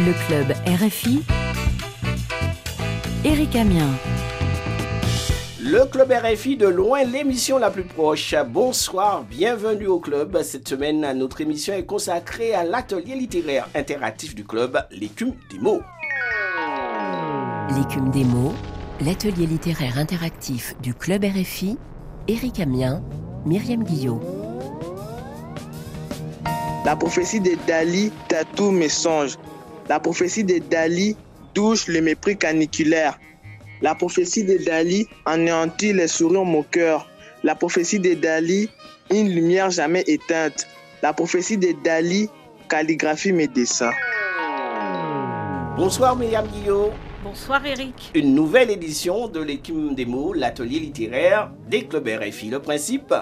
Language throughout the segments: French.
Le club RFI. Éric Amien. Le club RFI de loin, l'émission la plus proche. Bonsoir, bienvenue au club. Cette semaine, notre émission est consacrée à l'atelier littéraire interactif du club, l'écume des mots. L'écume des mots, l'atelier littéraire interactif du club RFI. Éric Amien, Myriam Guillot. La prophétie de Dali tatoue mes songes. La prophétie de Dali touche le mépris caniculaire. La prophétie de Dali anéantit les sourires moqueurs. La prophétie de Dali, une lumière jamais éteinte. La prophétie de Dali calligraphie mes dessins. Bonsoir Myriam Guillot. Bonsoir Eric. Une nouvelle édition de l'écume des mots, l'atelier littéraire des clubs RFI. Le principe?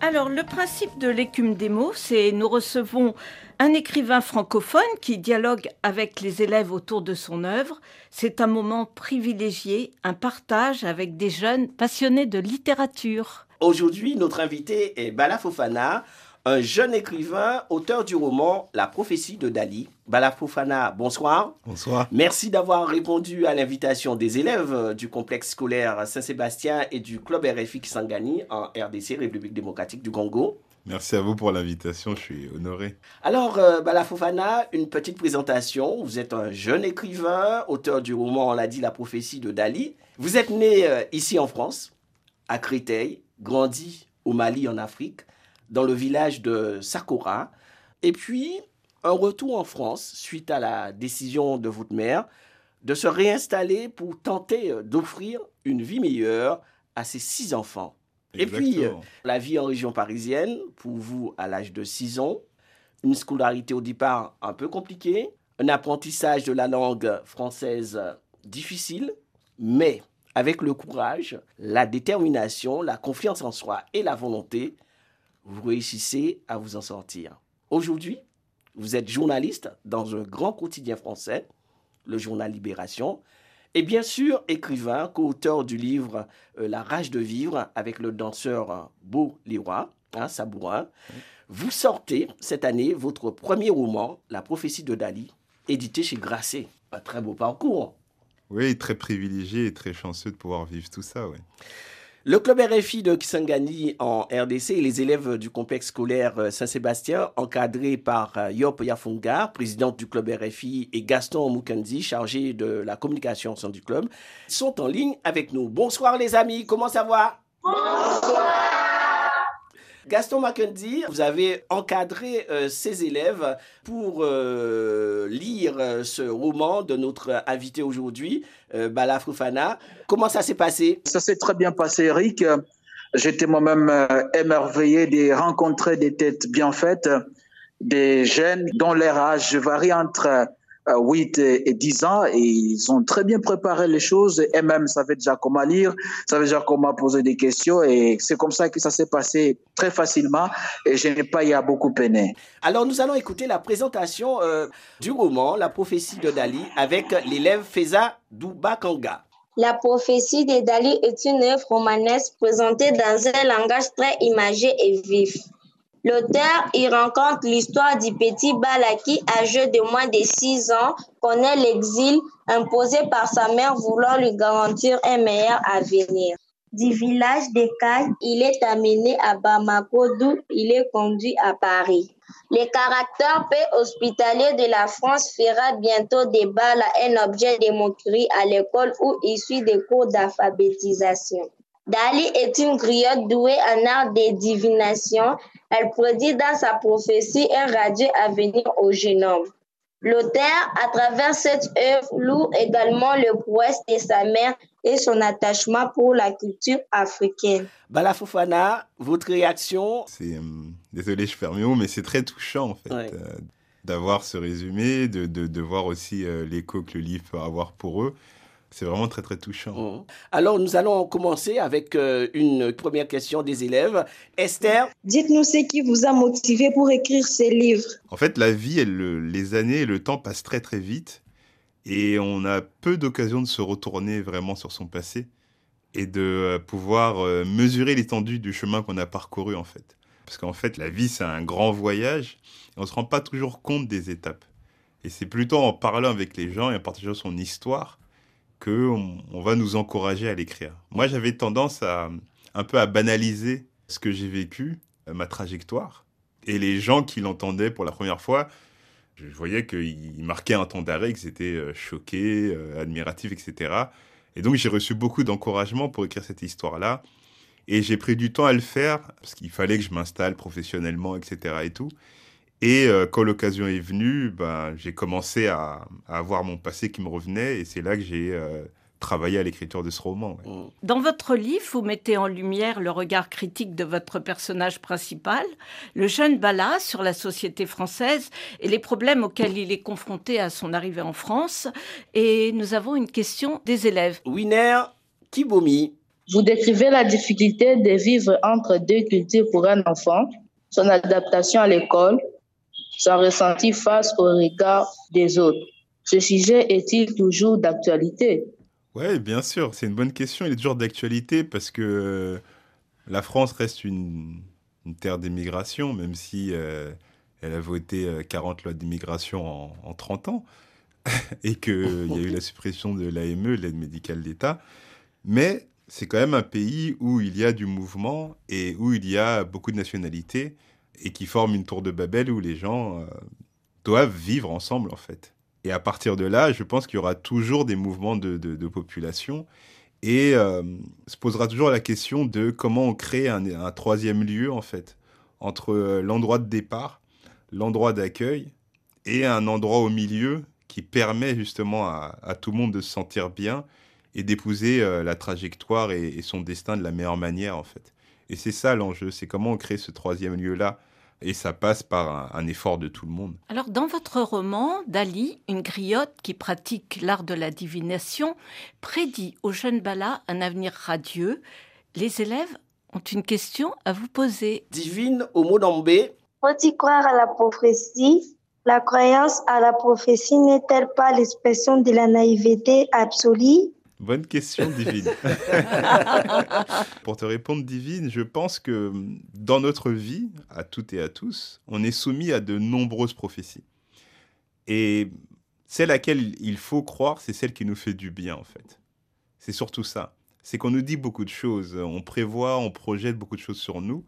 Alors, le principe de l'écume des mots, c'est nous recevons un écrivain francophone qui dialogue avec les élèves autour de son œuvre. C'est un moment privilégié, un partage avec des jeunes passionnés de littérature. Aujourd'hui, notre invité est Bala Fofana, un jeune écrivain, auteur du roman La prophétie de Dali. Bala Fofana, bonsoir. Bonsoir. Merci d'avoir répondu à l'invitation des élèves du complexe scolaire Saint-Sébastien et du club RFI Kisangani en RDC, République démocratique du Congo. Merci à vous pour l'invitation, je suis honoré. Alors, euh, Fofana, une petite présentation. Vous êtes un jeune écrivain, auteur du roman, on l'a dit, La prophétie de Dali. Vous êtes né euh, ici en France, à Créteil, grandi au Mali en Afrique, dans le village de Sakura. Et puis, un retour en France suite à la décision de votre mère de se réinstaller pour tenter euh, d'offrir une vie meilleure à ses six enfants. Et puis, euh, la vie en région parisienne, pour vous à l'âge de 6 ans, une scolarité au départ un peu compliquée, un apprentissage de la langue française difficile, mais avec le courage, la détermination, la confiance en soi et la volonté, vous réussissez à vous en sortir. Aujourd'hui, vous êtes journaliste dans un grand quotidien français, le journal Libération, et bien sûr écrivain, co-auteur du livre euh, La rage de vivre avec le danseur euh, Beau Leroy, hein, Sabourin. Vous sortez cette année votre premier roman, La prophétie de Dali, édité chez Grasset. Un très beau parcours. Oui, très privilégié et très chanceux de pouvoir vivre tout ça, ouais. Le club RFI de Kisangani en RDC et les élèves du complexe scolaire euh, Saint-Sébastien, encadrés par euh, Yop Yafunga, présidente du club RFI, et Gaston Mukendi, chargé de la communication au sein du club, sont en ligne avec nous. Bonsoir les amis, comment ça va? Gaston Mackenzie, vous avez encadré euh, ces élèves pour lire euh, ce roman de notre invité aujourd'hui, euh, Bala Fofana. Comment ça s'est passé? Ça s'est très bien passé, Eric. J'étais moi-même euh, émerveillé de rencontrer des têtes bien faites, des jeunes dont leur âge varie entre euh, 8 et 10 ans et ils ont très bien préparé les choses et même savaient déjà comment lire, savaient déjà comment poser des questions et c'est comme ça que ça s'est passé très facilement et je n'ai pas eu à beaucoup peiner. Alors nous allons écouter la présentation euh, du roman La prophétie de Dali avec l'élève Feza Doubakanga. La prophétie de Dali est une œuvre romanesque présentée dans un langage très imagé et vif. L'auteur y rencontre l'histoire du petit Bala qui, âgé de moins de 6 ans, connaît l'exil imposé par sa mère voulant lui garantir un meilleur avenir. Du village de Caille, il est amené à Bamako d'où il est conduit à Paris. Le caractère peu hospitalier de la France fera bientôt de Bala un objet de moquerie à l'école où il suit des cours d'alphabétisation. Dali est une griotte douée en art de divination. Elle prédit dans sa prophétie un radieux avenir au jeune homme. L'auteur, à travers cette œuvre, loue également le prouesse de sa mère et son attachement pour la culture africaine. Bala Fofana, votre réaction? C'est, euh, désolé, je perds mes mais c'est très touchant, en fait, Ouais. euh, d'avoir ce résumé, de, de, de voir aussi euh, l'écho que le livre peut avoir pour eux. C'est vraiment très, très touchant. Mhm. Alors nous allons commencer avec euh, une première question des élèves. Esther, Dites-nous ce qui vous a motivé pour écrire ces livres. En fait, la vie, le- les années et le temps passent très très vite et on a peu d'occasions de se retourner vraiment sur son passé et de euh, pouvoir euh, mesurer l'étendue du chemin qu'on a parcouru en fait. Parce qu'en fait, la vie, c'est un grand voyage et on ne se rend pas toujours compte des étapes. Et c'est plutôt en parlant avec les gens et en partageant son histoire que on, va nous encourager à l'écrire. Moi, j'avais tendance à un peu à banaliser ce que j'ai vécu, euh, ma trajectoire. Et les gens qui l'entendaient pour la première fois, je voyais qu'ils marquaient un temps d'arrêt, qu'ils étaient euh, choqués, euh, admiratifs, etc. Et donc, j'ai reçu beaucoup d'encouragement pour écrire cette histoire-là. Et j'ai pris du temps à le faire, parce qu'il fallait que je m'installe professionnellement, etc. Et tout. Et euh, quand l'occasion est venue, ben, j'ai commencé à, avoir mon passé qui me revenait. Et c'est là que j'ai euh, travaillé à l'écriture de ce roman. Mm. Dans votre livre, vous mettez en lumière le regard critique de votre personnage principal, le jeune Bala, sur la société française et les problèmes auxquels il est confronté à son arrivée en France. Et nous avons une question des élèves. Winner Kibomi. Vous décrivez la difficulté de vivre entre deux cultures pour un enfant, son adaptation à l'école, son ressenti face au regard des autres. Ce sujet est-il toujours d'actualité? Oui, bien sûr, c'est une bonne question. Il est toujours d'actualité parce que euh, la France reste une, terre d'immigration, même si euh, elle a voté 40 euh, lois d'immigration en, en, 30 ans et qu'il y a eu la suppression de l'AME, l'aide médicale d'État. Mais c'est quand même un pays où il y a du mouvement et où il y a beaucoup de nationalités et qui forme une tour de Babel où les gens euh, doivent vivre ensemble en fait. Et à partir de là, je pense qu'il y aura toujours des mouvements de, population et euh, se posera toujours la question de comment on crée un, troisième lieu en fait entre euh, l'endroit de départ, l'endroit d'accueil et un endroit au milieu qui permet justement à, à, tout le monde de se sentir bien et d'épouser la trajectoire et, et, son destin de la meilleure manière en fait. Et c'est ça l'enjeu, c'est comment on crée ce troisième lieu-là et ça passe par un, effort de tout le monde. Alors, dans votre roman, Dali, une griotte qui pratique l'art de la divination, prédit au jeune Bala un avenir radieux. Les élèves ont une question à vous poser. Divine au mot d'ambé. Faut-il croire à la prophétie La croyance à la prophétie n'est-elle pas l'expression de la naïveté absolue? Bonne question, Divine. Pour te répondre, Divine, je pense que dans notre vie, à toutes et à tous, on est soumis à de nombreuses prophéties. Et celle à laquelle il faut croire, c'est celle qui nous fait du bien, en fait. C'est surtout ça. C'est qu'on nous dit beaucoup de choses. On prévoit, on projette beaucoup de choses sur nous.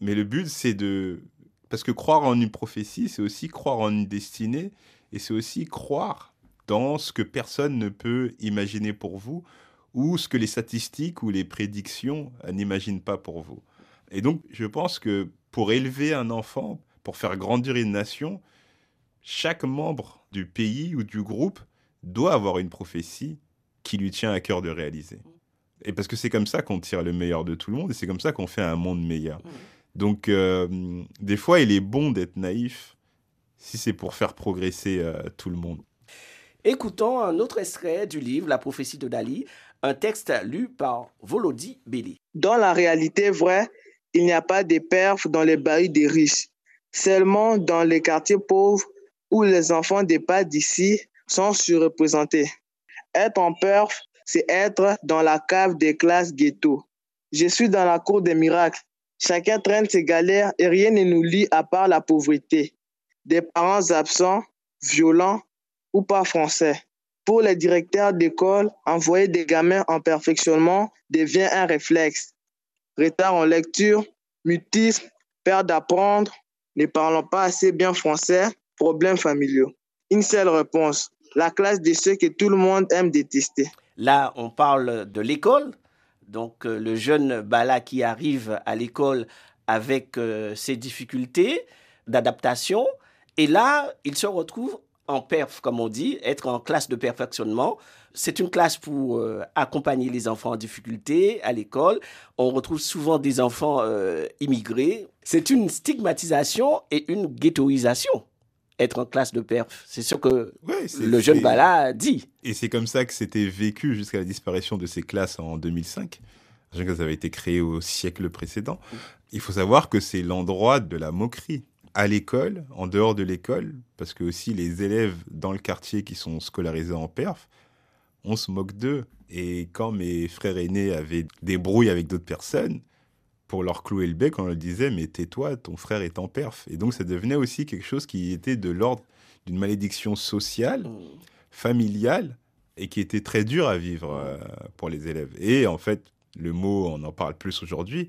Mais le but, c'est de... Parce que croire en une prophétie, c'est aussi croire en une destinée. Et c'est aussi croire dans ce que personne ne peut imaginer pour vous ou ce que les statistiques ou les prédictions n'imaginent pas pour vous. Et donc, je pense que pour élever un enfant, pour faire grandir une nation, chaque membre du pays ou du groupe doit avoir une prophétie qui lui tient à cœur de réaliser. Et parce que c'est comme ça qu'on tire le meilleur de tout le monde et c'est comme ça qu'on fait un monde meilleur. Donc, euh, des fois, il est bon d'être naïf si c'est pour faire progresser euh, tout le monde. Écoutons un autre extrait du livre La prophétie de Dali, un texte lu par Volody Belli. Dans la réalité vraie, il n'y a pas de perfs dans les barils des riches, seulement dans les quartiers pauvres où les enfants des pas d'ici sont surreprésentés. Être en perf, c'est être dans la cave des classes ghetto. Je suis dans la cour des miracles. Chacun traîne ses galères et rien ne nous lie à part la pauvreté. Des parents absents, violents, ou pas français. Pour les directeurs d'école, envoyer des gamins en perfectionnement devient un réflexe. Retard en lecture, mutisme, peur d'apprendre, ne parlons pas assez bien français, problèmes familiaux. Une seule réponse, la classe de ceux que tout le monde aime détester. Là, on parle de l'école. Donc, euh, le jeune Bala qui arrive à l'école avec euh, ses difficultés d'adaptation. Et là, il se retrouve en perf, comme on dit, être en classe de perfectionnement. C'est une classe pour euh, accompagner les enfants en difficulté à l'école. On retrouve souvent des enfants euh, immigrés. C'est une stigmatisation et une ghettoisation être en classe de perf. C'est ce que le jeune Bala dit. Et c'est comme ça que c'était vécu jusqu'à la disparition de ces classes en 2005. Ça avait été créé au siècle précédent. Il faut savoir que c'est l'endroit de la moquerie à l'école, en dehors de l'école, parce que aussi les élèves dans le quartier qui sont scolarisés en perf, on se moque d'eux. Et quand mes frères aînés avaient des brouilles avec d'autres personnes, pour leur clouer le bec, on leur disait mais tais-toi, ton frère est en perf. Et donc ça devenait aussi quelque chose qui était de l'ordre d'une malédiction sociale, Mm. familiale, et qui était très dur à vivre euh, pour les élèves. Et en fait, le mot, on en parle plus aujourd'hui,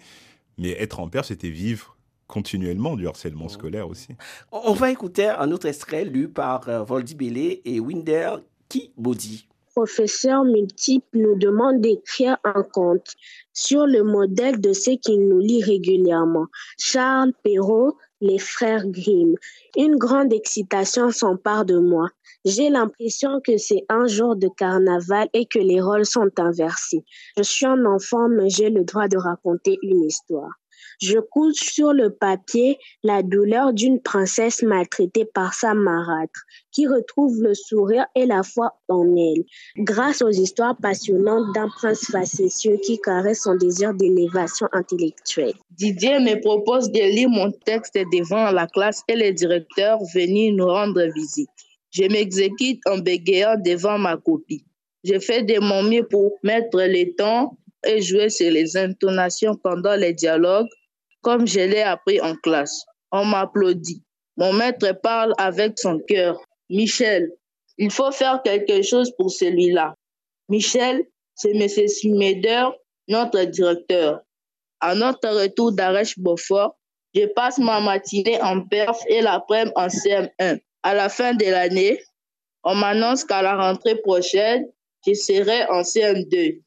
mais être en perf, c'était vivre continuellement du harcèlement scolaire aussi. On va écouter un autre extrait lu par euh, Voldy Bellé et Winder Kibodi. professeurs multiples nous demandent d'écrire un conte sur le modèle de ce qu'ils nous lit régulièrement. Charles Perrault, les frères Grimm. Une grande excitation s'empare de moi. J'ai l'impression que c'est un jour de carnaval et que les rôles sont inversés. Je suis un enfant, mais j'ai le droit de raconter une histoire. Je couche sur le papier la douleur d'une princesse maltraitée par sa marâtre, qui retrouve le sourire et la foi en elle, grâce aux histoires passionnantes d'un prince facétieux qui caresse son désir d'élévation intellectuelle. Didier me propose de lire mon texte devant la classe et le directeur venir nous rendre visite. Je m'exécute en bégayant devant ma copie. Je fais de mon mieux pour mettre les temps et jouer sur les intonations pendant les dialogues, comme je l'ai appris en classe. On m'applaudit. Mon maître parle avec son cœur. Michel, il faut faire quelque chose pour celui-là. Michel, c'est M. Smeder, notre directeur. À notre retour d'Arèche-Beaufort, je passe ma matinée en perf et l'après-midi en CM1. À la fin de l'année, on m'annonce qu'à la rentrée prochaine, je serai en CM2.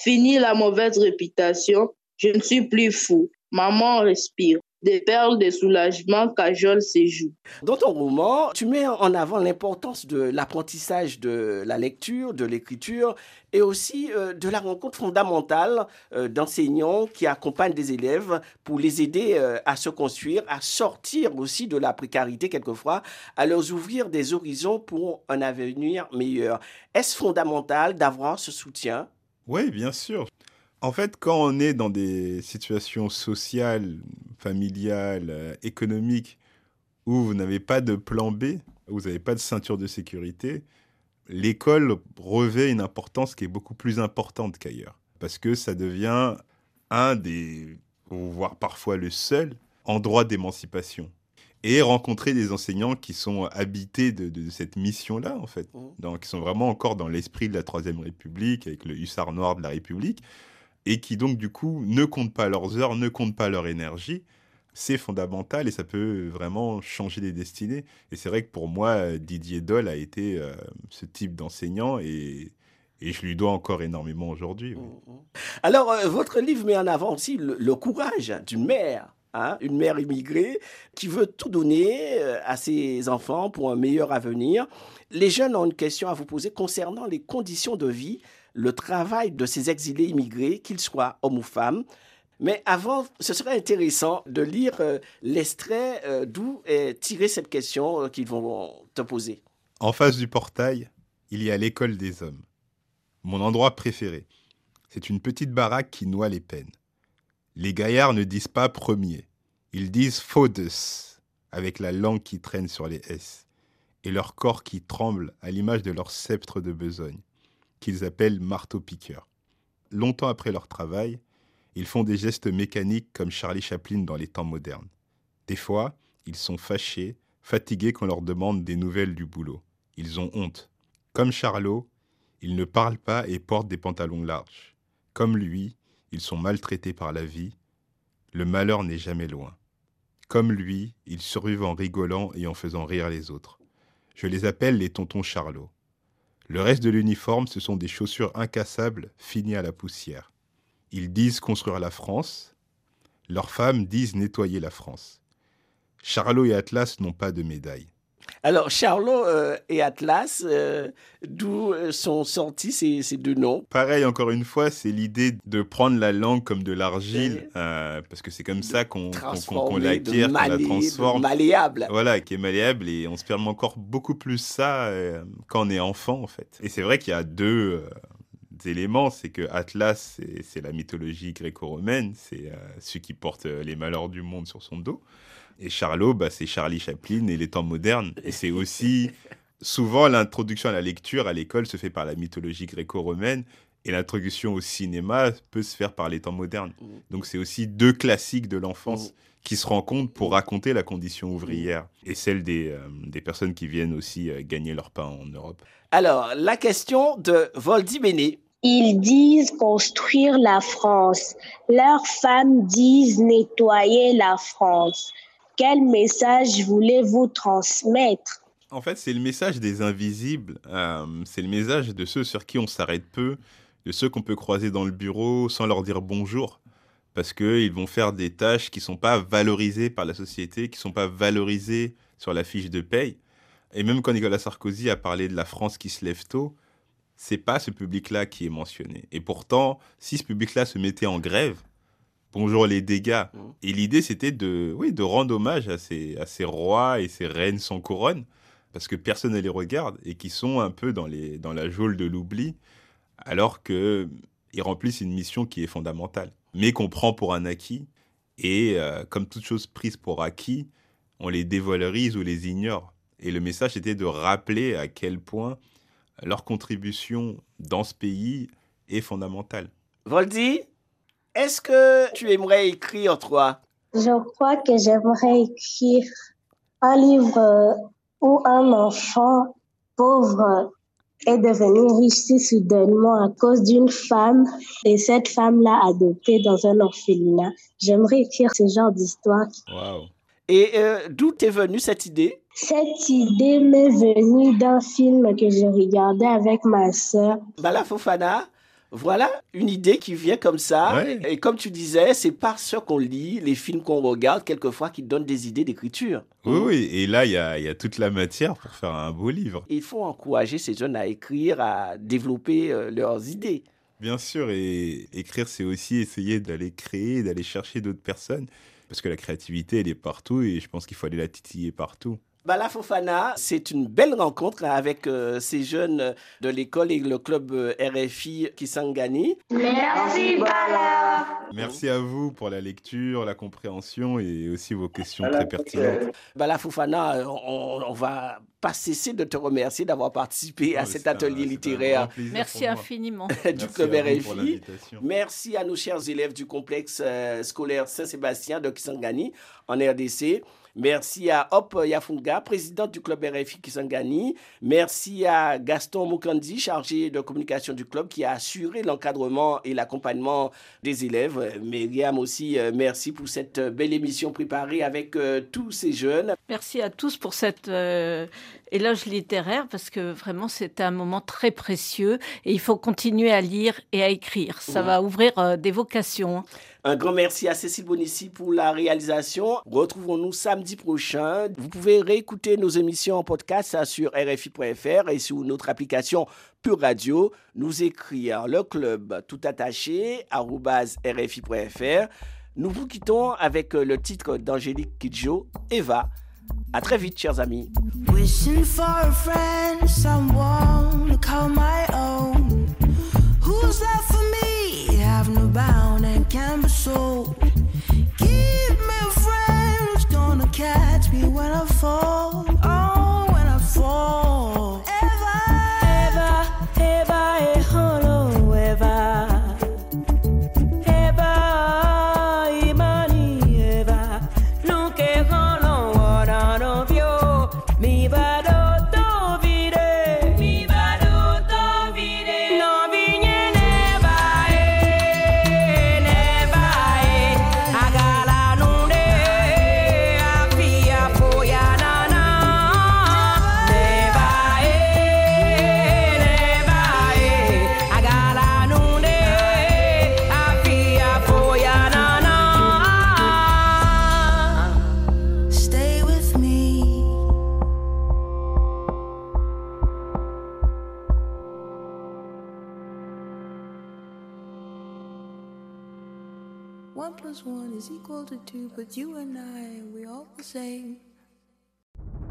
Fini la mauvaise réputation, je ne suis plus fou. Maman respire. Des perles de soulagement cajolent ses joues. Dans ton roman, tu mets en avant l'importance de l'apprentissage de la lecture, de l'écriture et aussi euh, de la rencontre fondamentale euh, d'enseignants qui accompagnent des élèves pour les aider euh, à se construire, à sortir aussi de la précarité quelquefois, à leur ouvrir des horizons pour un avenir meilleur. Est-ce fondamental d'avoir ce soutien? Oui, bien sûr. En fait, quand on est dans des situations sociales, familiales, euh, économiques, où vous n'avez pas de plan B, où vous n'avez pas de ceinture de sécurité, l'école revêt une importance qui est beaucoup plus importante qu'ailleurs. Parce que ça devient un des, voire parfois le seul, endroit d'émancipation. Et rencontrer des enseignants qui sont habités de, de cette mission-là, en fait. Donc, qui sont vraiment encore dans l'esprit de la Troisième République, avec le hussard noir de la République et qui donc du coup ne comptent pas leurs heures, ne comptent pas leur énergie, c'est fondamental et ça peut vraiment changer des destinées. Et c'est vrai que pour moi, Didier Doll a été euh, ce type d'enseignant et, et je lui dois encore énormément aujourd'hui. oui. Alors, euh, votre livre met en avant aussi le, le courage d'une mère. Hein, une mère immigrée qui veut tout donner euh, à ses enfants pour un meilleur avenir. Les jeunes ont une question à vous poser concernant les conditions de vie, le travail de ces exilés immigrés, qu'ils soient hommes ou femmes. Mais avant, ce serait intéressant de lire euh, l'extrait euh, d'où est tirée cette question qu'ils vont te poser. En face du portail, il y a l'école des hommes. Mon endroit préféré. C'est une petite baraque qui noie les peines. Les gaillards ne disent pas premier. Ils disent faudes, avec la langue qui traîne sur les S, et leur corps qui tremble à l'image de leur sceptre de besogne, qu'ils appellent marteau-piqueur. Longtemps après leur travail, ils font des gestes mécaniques comme Charlie Chaplin dans les temps modernes. Des fois, ils sont fâchés, fatigués qu'on leur demande des nouvelles du boulot. Ils ont honte. Comme Charlot, ils ne parlent pas et portent des pantalons larges. Comme lui, ils sont maltraités par la vie. Le malheur n'est jamais loin. Comme lui, ils survivent en rigolant et en faisant rire les autres. Je les appelle les tontons Charlot. Le reste de l'uniforme, ce sont des chaussures incassables finies à la poussière. Ils disent construire la France. Leurs femmes disent nettoyer la France. Charlot et Atlas n'ont pas de médaille. Alors, Charlot euh, et Atlas, euh, d'où euh, sont sortis ces, ces deux noms? Pareil, encore une fois, c'est l'idée de prendre la langue comme de l'argile, euh, parce que c'est comme ça qu'on Transformé, de l'acquiert, qu'on la transforme. malléable. Voilà, qui est malléable et on se permet encore beaucoup plus ça quand on est enfant, en fait. Et c'est vrai qu'il y a deux éléments, c'est que Atlas, c'est- la mythologie gréco-romaine, c'est euh, celui qui porte euh, les malheurs du monde sur son dos. Et Charlot, bah, c'est Charlie Chaplin et les temps modernes. Et c'est aussi souvent l'introduction à la lecture à l'école se fait par la mythologie gréco-romaine Et l'introduction au cinéma peut se faire par les temps modernes. Donc c'est aussi deux classiques de l'enfance qui se rencontrent pour raconter la condition ouvrière et celle des, euh, des personnes qui viennent aussi euh, gagner leur pain en Europe. Alors, la question de Voldy Béné. Ils disent construire la France. Leurs femmes disent nettoyer la France. Quel message voulez-vous transmettre? En fait, c'est le message des invisibles. Euh, c'est le message de ceux sur qui on s'arrête peu, de ceux qu'on peut croiser dans le bureau sans leur dire bonjour. Parce qu'ils vont faire des tâches qui ne sont pas valorisées par la société, qui ne sont pas valorisées sur la fiche de paye. Et même quand Nicolas Sarkozy a parlé de la France qui se lève tôt, c'est pas ce public-là qui est mentionné. Et pourtant, si ce public-là se mettait en grève, bonjour les dégâts. Mmh. Et l'idée, c'était de, oui, de rendre hommage à ces, à ces rois et ces reines sans couronne, parce que personne ne les regarde et qui sont un peu dans, les, dans la geôle de l'oubli, alors qu'ils remplissent une mission qui est fondamentale, mais qu'on prend pour un acquis. Et euh, comme toute chose prise pour acquis, on les dévalorise ou les ignore. Et le message était de rappeler à quel point leur contribution dans ce pays est fondamentale. Voldy, est-ce que tu aimerais écrire, toi? Je crois que j'aimerais écrire un livre où un enfant pauvre est devenu riche si soudainement à cause d'une femme et cette femme l'a adopté dans un orphelinat. J'aimerais écrire ce genre d'histoire. Wow. Et euh, d'où t'es venue cette idée? Cette idée m'est venue d'un film que j'ai regardé avec ma sœur. Bala Fofana, voilà une idée qui vient comme ça. Et comme tu disais, c'est par ce qu'on lit, les films qu'on regarde, quelquefois, qui donnent des idées d'écriture. Oui, oui. Et là, il y a, y a, toute la matière pour faire un beau livre. Il faut encourager ces jeunes à écrire, à développer euh, leurs idées. Bien sûr. Et écrire, c'est aussi essayer d'aller créer, d'aller chercher d'autres personnes parce que la créativité, elle est partout et je pense qu'il faut aller la titiller partout. Bala Fofana, c'est une belle rencontre avec euh, ces jeunes de l'école et le club euh, RFI Kisangani. Merci Bala. Merci à vous pour la lecture, la compréhension et aussi vos questions très pertinentes. Bala Fofana, on, on va pas cesser de te remercier d'avoir participé à cet atelier littéraire. Merci infiniment. du Club RFI. Merci à nos chers élèves du complexe euh, scolaire Saint-Sébastien de Kisangani en RDC. Merci à Hop Yafunga, président du club RFI Kisangani. Merci à Gaston Mukandi, chargé de communication du club, qui a assuré l'encadrement et l'accompagnement des élèves. Myriam aussi, euh, merci pour cette belle émission préparée avec euh, tous ces jeunes. Merci à tous pour cette éloge littéraire parce que vraiment c'était un moment très précieux et il faut continuer à lire et à écrire. Ça va ouvrir euh, des vocations. Un grand merci à Cécile Bonissi pour la réalisation. Retrouvons-nous samedi prochain. Vous pouvez réécouter nos émissions en podcast sur rfi.fr et sur notre application Pure Radio. Nous écrire le club tout attaché rfi.fr. Nous vous quittons avec le titre d'Angélique Kidjo, Eva. À très vite, chers amis. Wishing for a friend, one is equal to two, but you and I, we're all the same.